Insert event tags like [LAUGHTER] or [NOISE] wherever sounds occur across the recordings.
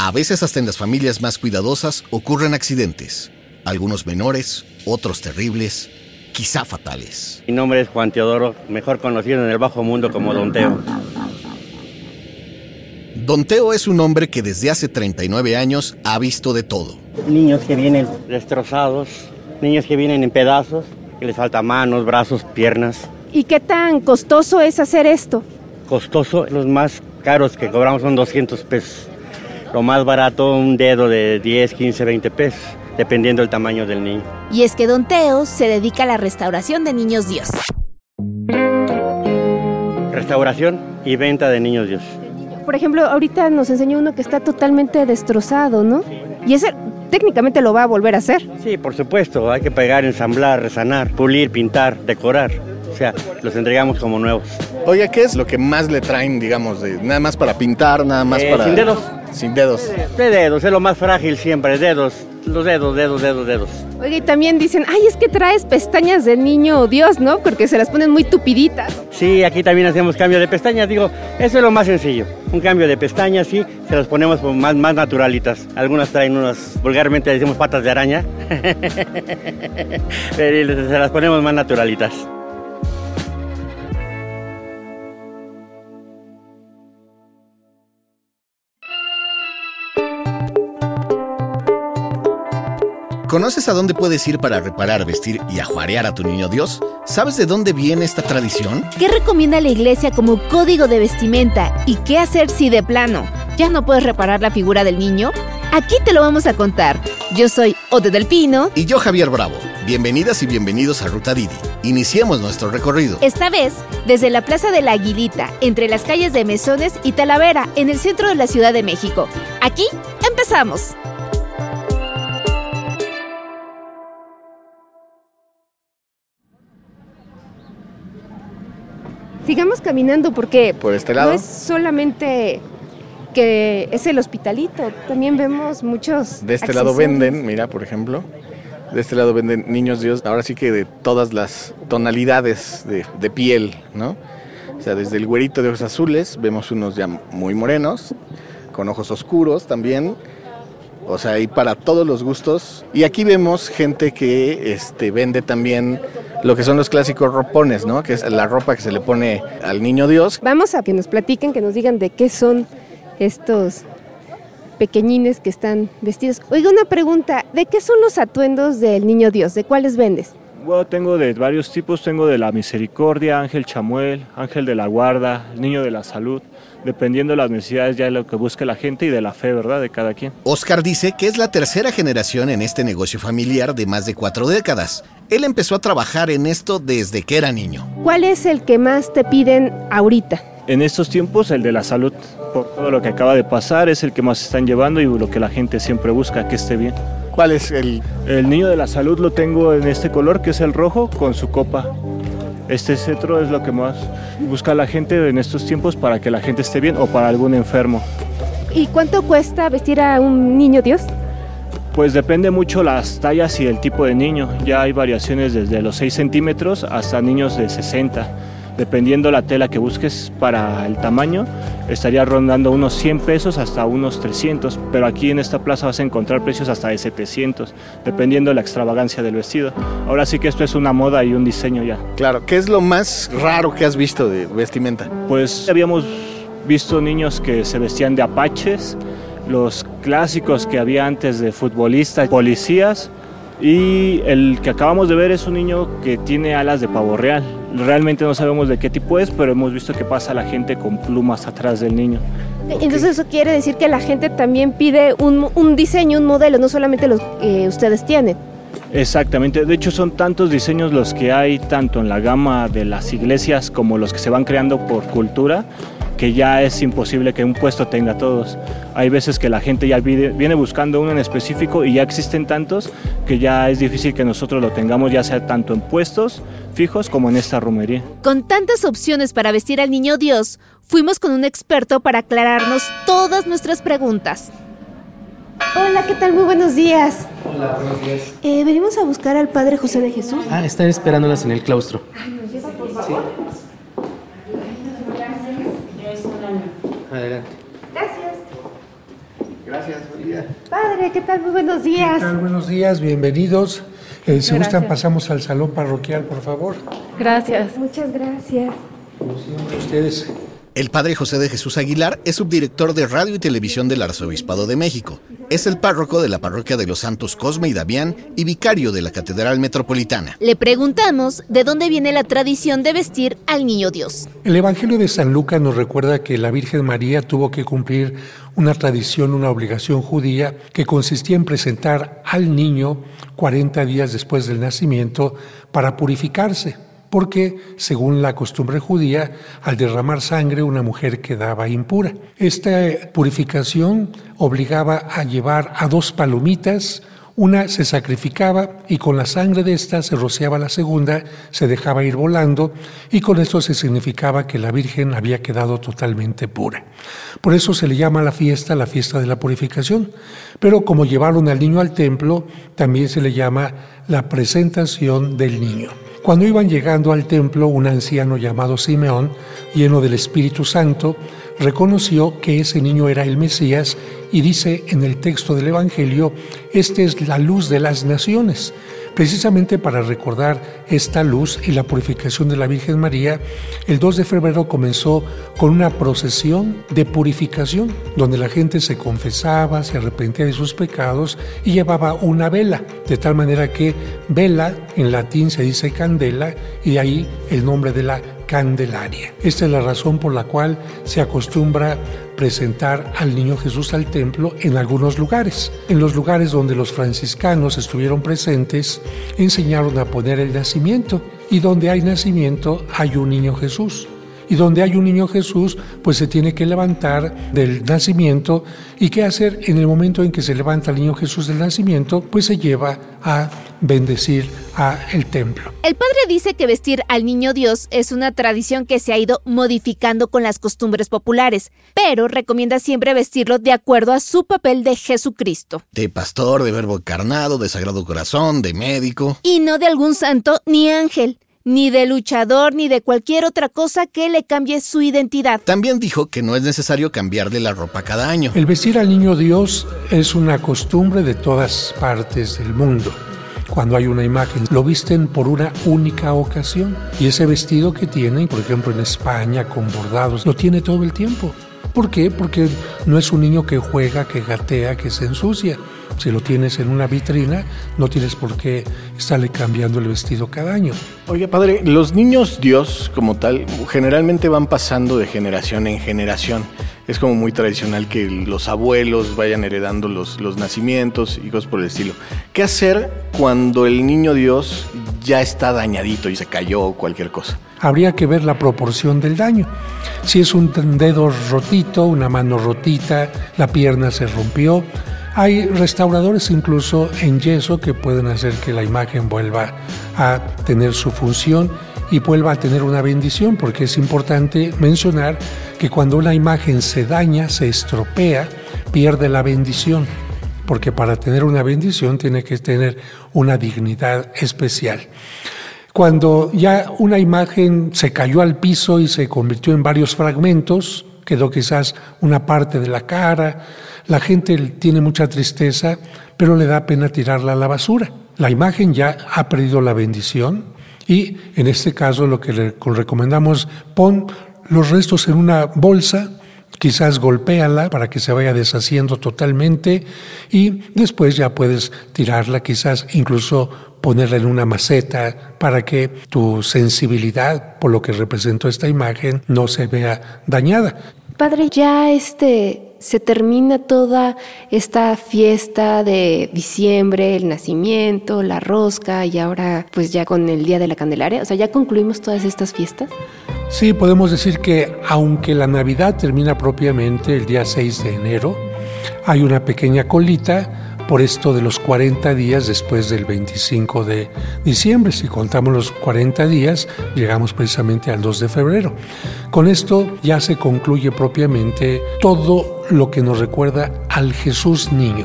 A veces hasta en las familias más cuidadosas ocurren accidentes, algunos menores, otros terribles, quizá fatales. Mi nombre es Juan Teodoro, mejor conocido en el bajo mundo como Don Teo. Don Teo es un hombre que desde hace 39 años ha visto de todo. Niños que vienen destrozados, niños que vienen en pedazos, que les falta manos, brazos, piernas. ¿Y qué tan costoso es hacer esto? Costoso, los más caros que cobramos son 200 pesos. Lo más barato, un dedo de 10, 15, 20 pesos, dependiendo del tamaño del niño. Y es que Don Teo se dedica a la restauración de niños Dios. Restauración y venta de niños Dios. Por ejemplo, ahorita nos enseñó uno que está totalmente destrozado, ¿no? Y ese técnicamente lo va a volver a hacer. Sí, por supuesto, hay que pegar, ensamblar, resanar, pulir, pintar, decorar. O sea, los entregamos como nuevos. Oye, ¿qué es lo que más le traen, digamos, de nada más para pintar, nada más Eh, para... sin dedos. Sin dedos. De dedos, es lo más frágil siempre, dedos, los dedos, dedos, dedos, dedos. Oiga, y también dicen, ay, es que traes pestañas de niño Dios, ¿no? Porque se las ponen muy tupiditas. Sí, aquí también hacemos cambio de pestañas, digo, eso es lo más sencillo. Un cambio de pestañas, sí, se las ponemos más, más naturalitas. Algunas traen unas, vulgarmente le decimos patas de araña, [LAUGHS] pero se las ponemos más naturalitas. ¿Conoces a dónde puedes ir para reparar, vestir y ajuarear a tu niño Dios? ¿Sabes de dónde viene esta tradición? ¿Qué recomienda la iglesia como código de vestimenta? ¿Y qué hacer si de plano ya no puedes reparar la figura del niño? Aquí te lo vamos a contar. Yo soy Ode del Pino. Y yo, Javier Bravo. Bienvenidas y bienvenidos a Ruta Didi. Iniciemos nuestro recorrido. Esta vez desde la Plaza de la Aguilita, entre las calles de Mesones y Talavera, en el centro de la Ciudad de México. Aquí empezamos. Sigamos caminando porque Por este lado. no es solamente que es el hospitalito, también vemos muchos. De este lado venden, mira, por ejemplo. De este lado venden niños Dios, ahora sí que de todas las tonalidades de, de piel, ¿no? O sea, desde el güerito de ojos azules, vemos unos ya muy morenos, con ojos oscuros también. O sea, hay para todos los gustos. Y aquí vemos gente que este, vende también lo que son los clásicos ropones, ¿no? Que es la ropa que se le pone al niño Dios. Vamos a que nos platiquen, que nos digan de qué son estos pequeñines que están vestidos. Oiga, una pregunta, ¿de qué son los atuendos del niño Dios? ¿De cuáles vendes? Bueno, tengo de varios tipos, tengo de la misericordia, ángel chamuel, ángel de la guarda, niño de la salud, dependiendo de las necesidades ya de lo que busque la gente y de la fe, ¿verdad? De cada quien. Oscar dice que es la tercera generación en este negocio familiar de más de cuatro décadas. Él empezó a trabajar en esto desde que era niño. ¿Cuál es el que más te piden ahorita? En estos tiempos el de la salud, por todo lo que acaba de pasar, es el que más están llevando y lo que la gente siempre busca, que esté bien. ¿Cuál es el El niño de la salud lo tengo en este color, que es el rojo, con su copa. Este cetro es lo que más busca la gente en estos tiempos para que la gente esté bien o para algún enfermo. ¿Y cuánto cuesta vestir a un niño Dios? Pues depende mucho las tallas y el tipo de niño. Ya hay variaciones desde los 6 centímetros hasta niños de 60. Dependiendo la tela que busques para el tamaño, estaría rondando unos 100 pesos hasta unos 300. Pero aquí en esta plaza vas a encontrar precios hasta de 700, dependiendo de la extravagancia del vestido. Ahora sí que esto es una moda y un diseño ya. Claro, ¿qué es lo más raro que has visto de vestimenta? Pues habíamos visto niños que se vestían de apaches, los clásicos que había antes de futbolistas, policías, y el que acabamos de ver es un niño que tiene alas de pavo real. Realmente no sabemos de qué tipo es, pero hemos visto que pasa la gente con plumas atrás del niño. Entonces eso quiere decir que la gente también pide un, un diseño, un modelo, no solamente los que ustedes tienen. Exactamente, de hecho son tantos diseños los que hay tanto en la gama de las iglesias como los que se van creando por cultura que ya es imposible que un puesto tenga todos. Hay veces que la gente ya viene viene buscando uno en específico y ya existen tantos que ya es difícil que nosotros lo tengamos ya sea tanto en puestos fijos como en esta romería. Con tantas opciones para vestir al niño Dios, fuimos con un experto para aclararnos todas nuestras preguntas. Hola, ¿qué tal? Muy buenos días. Hola, buenos días. Eh, venimos a buscar al Padre José de Jesús. Ah, están esperándolas en el claustro. Sí. Adelante. Gracias. Gracias, buen día. Padre, ¿qué tal? Muy buenos días. ¿Qué tal? Buenos días, bienvenidos. Eh, si gustan, pasamos al salón parroquial, por favor. Gracias. Muchas gracias. Como siempre, ustedes. El padre José de Jesús Aguilar es subdirector de Radio y Televisión del Arzobispado de México. Es el párroco de la parroquia de los Santos Cosme y Damián y vicario de la Catedral Metropolitana. Le preguntamos de dónde viene la tradición de vestir al niño Dios. El Evangelio de San Lucas nos recuerda que la Virgen María tuvo que cumplir una tradición, una obligación judía que consistía en presentar al niño 40 días después del nacimiento para purificarse, porque según la costumbre judía, al derramar sangre una mujer quedaba impura. Esta purificación obligaba a llevar a dos palomitas, una se sacrificaba y con la sangre de esta se rociaba la segunda, se dejaba ir volando y con esto se significaba que la Virgen había quedado totalmente pura. Por eso se le llama a la fiesta la fiesta de la purificación. Pero como llevaron al niño al templo, también se le llama la presentación del niño. Cuando iban llegando al templo, un anciano llamado Simeón, lleno del Espíritu Santo, reconoció que ese niño era el Mesías y dice en el texto del Evangelio, este es la luz de las naciones. Precisamente para recordar esta luz y la purificación de la Virgen María, el 2 de febrero comenzó con una procesión de purificación, donde la gente se confesaba, se arrepentía de sus pecados y llevaba una vela, de tal manera que vela en latín se dice candela y de ahí el nombre de la Candelaria. Esta es la razón por la cual se acostumbra presentar al niño Jesús al templo en algunos lugares. En los lugares donde los franciscanos estuvieron presentes, enseñaron a poner el nacimiento y donde hay nacimiento hay un niño Jesús. Y donde hay un niño Jesús, pues se tiene que levantar del nacimiento. ¿Y qué hacer en el momento en que se levanta el niño Jesús del nacimiento? Pues se lleva a bendecir a el templo. El padre dice que vestir al niño Dios es una tradición que se ha ido modificando con las costumbres populares, pero recomienda siempre vestirlo de acuerdo a su papel de Jesucristo. De pastor, de verbo encarnado, de sagrado corazón, de médico. Y no de algún santo ni ángel, ni de luchador, ni de cualquier otra cosa que le cambie su identidad. También dijo que no es necesario cambiarle la ropa cada año. El vestir al niño Dios es una costumbre de todas partes del mundo. Cuando hay una imagen, lo visten por una única ocasión. Y ese vestido que tienen, por ejemplo en España, con bordados, lo tiene todo el tiempo. ¿Por qué? Porque no es un niño que juega, que gatea, que se ensucia. Si lo tienes en una vitrina, no tienes por qué estarle cambiando el vestido cada año. Oiga, padre, los niños Dios como tal generalmente van pasando de generación en generación. Es como muy tradicional que los abuelos vayan heredando los, los nacimientos y cosas por el estilo. ¿Qué hacer cuando el niño Dios ya está dañadito y se cayó o cualquier cosa? Habría que ver la proporción del daño. Si es un dedo rotito, una mano rotita, la pierna se rompió, hay restauradores incluso en yeso que pueden hacer que la imagen vuelva a tener su función y vuelva a tener una bendición, porque es importante mencionar que cuando una imagen se daña, se estropea, pierde la bendición, porque para tener una bendición tiene que tener una dignidad especial. Cuando ya una imagen se cayó al piso y se convirtió en varios fragmentos, quedó quizás una parte de la cara, la gente tiene mucha tristeza, pero le da pena tirarla a la basura. La imagen ya ha perdido la bendición y en este caso lo que le recomendamos, pon los restos en una bolsa, quizás golpéala para que se vaya deshaciendo totalmente y después ya puedes tirarla, quizás incluso ponerla en una maceta para que tu sensibilidad por lo que representó esta imagen no se vea dañada. Padre, ya este se termina toda esta fiesta de diciembre, el nacimiento, la rosca y ahora pues ya con el Día de la Candelaria, o sea, ya concluimos todas estas fiestas. Sí, podemos decir que aunque la Navidad termina propiamente el día 6 de enero, hay una pequeña colita por esto de los 40 días después del 25 de diciembre. Si contamos los 40 días, llegamos precisamente al 2 de febrero. Con esto ya se concluye propiamente todo lo que nos recuerda al Jesús niño.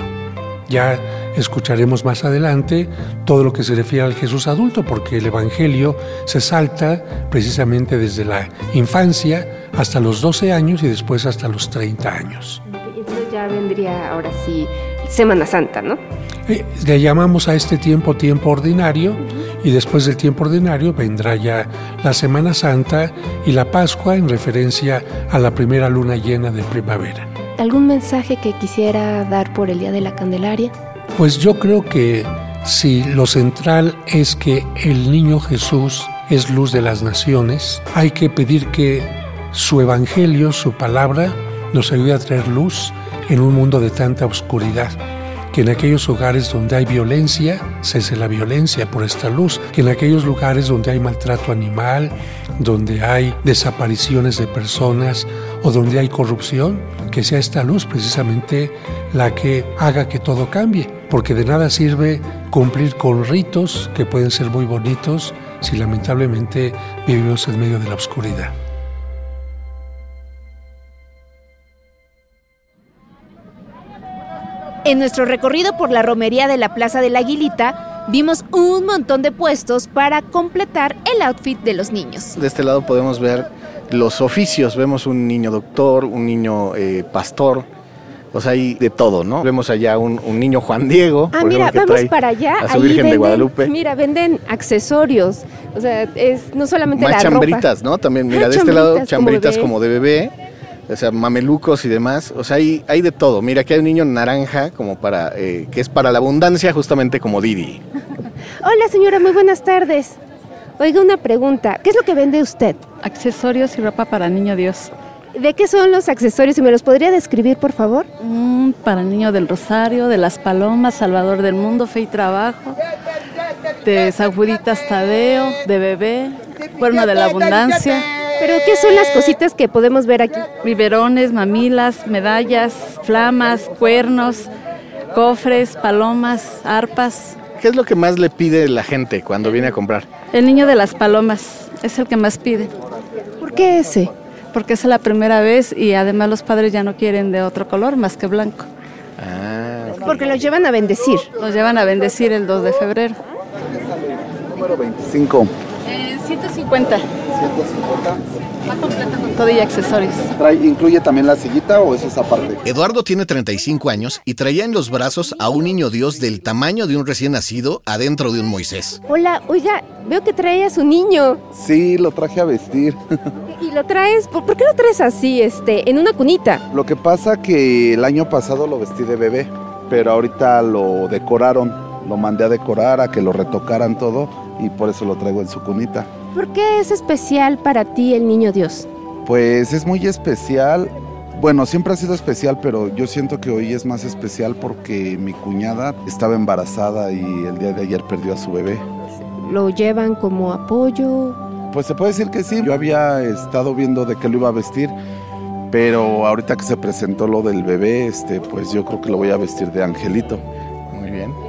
Ya escucharemos más adelante todo lo que se refiere al Jesús adulto, porque el Evangelio se salta precisamente desde la infancia hasta los 12 años y después hasta los 30 años. Ya ya vendría ahora sí Semana Santa, ¿no? Eh, le llamamos a este tiempo tiempo ordinario y después del tiempo ordinario vendrá ya la Semana Santa y la Pascua en referencia a la primera luna llena de primavera. ¿Algún mensaje que quisiera dar por el Día de la Candelaria? Pues yo creo que si lo central es que el niño Jesús es luz de las naciones, hay que pedir que su evangelio, su palabra, nos ayude a traer luz en un mundo de tanta oscuridad. Que en aquellos hogares donde hay violencia, cese la violencia por esta luz. Que en aquellos lugares donde hay maltrato animal, donde hay desapariciones de personas o donde hay corrupción, que sea esta luz precisamente la que haga que todo cambie. Porque de nada sirve cumplir con ritos que pueden ser muy bonitos si lamentablemente vivimos en medio de la oscuridad. En nuestro recorrido por la romería de la Plaza de la Aguilita, vimos un montón de puestos para completar el outfit de los niños. De este lado podemos ver los oficios. Vemos un niño doctor, un niño eh, pastor. O sea, hay de todo, ¿no? Vemos allá un, un niño Juan Diego. Ah, por mira, ejemplo, que vamos trae para allá. A su ahí Virgen de Guadalupe. Mira, venden accesorios. O sea, es no solamente Más la chambritas, ropa. ¿no? También, mira, Ah, de este lado chambritas como de bebé. O sea, mamelucos y demás. O sea, hay, hay de todo. Mira, aquí hay un niño naranja como para, eh, que es para la abundancia, justamente como Didi. [LAUGHS] Hola, señora, muy buenas tardes. Oiga, una pregunta. ¿Qué es lo que vende usted? Accesorios y ropa para niño Dios. ¿De qué son los accesorios? ¿Y me los podría describir, por favor? Mm, para niño del Rosario, de las Palomas, Salvador del Mundo, Fe y Trabajo. De San Juditas Tadeo, de bebé, Cuerno de la Abundancia. ¿Pero qué son las cositas que podemos ver aquí? Biberones, mamilas, medallas, flamas, cuernos, cofres, palomas, arpas. ¿Qué es lo que más le pide la gente cuando viene a comprar? El niño de las palomas es el que más pide, ¿Por qué ese? porque es la primera vez y además los padres ya no quieren de otro color más que blanco. Ah. Porque los llevan a bendecir. Nos llevan a bendecir el 2 de febrero. Número 25. 150. 150. Va completa con todo y accesorios. Trae, ¿Incluye también la sillita o eso es aparte? Eduardo tiene 35 años y traía en los brazos a un niño Dios del tamaño de un recién nacido adentro de un Moisés. Hola, oiga, veo que trae a su niño. Sí, lo traje a vestir. [LAUGHS] ¿Y lo traes? ¿Por, por qué lo traes así, este, en una cunita? Lo que pasa que el año pasado lo vestí de bebé, pero ahorita lo decoraron. Lo mandé a decorar, a que lo retocaran todo y por eso lo traigo en su cunita. ¿Por qué es especial para ti el niño Dios? Pues es muy especial. Bueno, siempre ha sido especial, pero yo siento que hoy es más especial porque mi cuñada estaba embarazada y el día de ayer perdió a su bebé. ¿Lo llevan como apoyo? Pues se puede decir que sí. Yo había estado viendo de qué lo iba a vestir, pero ahorita que se presentó lo del bebé, este, pues yo creo que lo voy a vestir de angelito.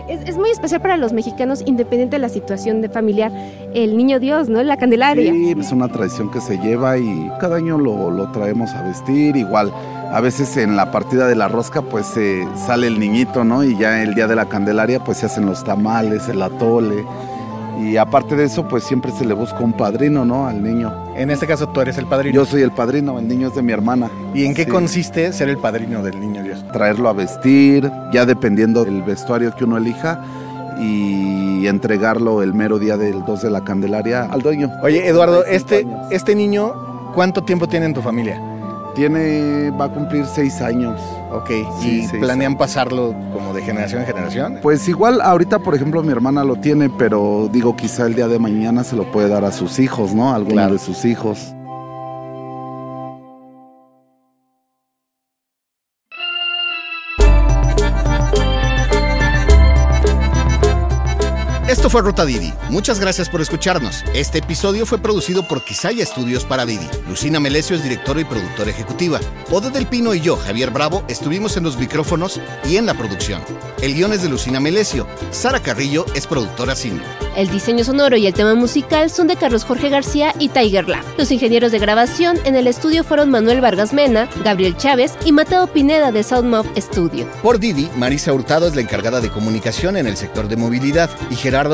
Es, es muy especial para los mexicanos, independiente de la situación de familiar, el niño Dios, ¿no? La Candelaria. Sí, es una tradición que se lleva y cada año lo, lo traemos a vestir. Igual, a veces en la partida de la rosca, pues se sale el niñito, ¿no? Y ya el día de la Candelaria, pues se hacen los tamales, el atole. Y aparte de eso, pues siempre se le busca un padrino, ¿no? Al niño. En este caso tú eres el padrino. Yo soy el padrino, el niño es de mi hermana. ¿Y en qué Sí. consiste ser el padrino del niño Dios? traerlo a vestir, ya dependiendo del vestuario que uno elija, y entregarlo el mero día del 2 de la Candelaria al dueño. Oye, Eduardo, 35 este, este niño, ¿cuánto tiempo tiene en tu familia? Tiene, va a cumplir seis años. Ok, Sí, ¿y planean pasarlo como de generación en generación? Pues igual ahorita, por ejemplo, mi hermana lo tiene, pero digo, quizá el día de mañana se lo puede dar a sus hijos, ¿no? A alguno Claro. de sus hijos. Esto fue Ruta Didi. Muchas gracias por escucharnos. Este episodio fue producido por Quisaya Estudios para Didi. Lucina Melesio es directora y productora ejecutiva. Ode del Pino y yo, Javier Bravo, estuvimos en los micrófonos y en la producción. El guion es de Lucina Melesio. Sara Carrillo es productora senior. El diseño sonoro y el tema musical son de Carlos Jorge García y Tiger Lab. Los ingenieros de grabación en el estudio fueron Manuel Vargas Mena, Gabriel Chávez y Mateo Pineda de Soundmob Studio. Por Didi, Marisa Hurtado es la encargada de comunicación en el sector de movilidad y Gerardo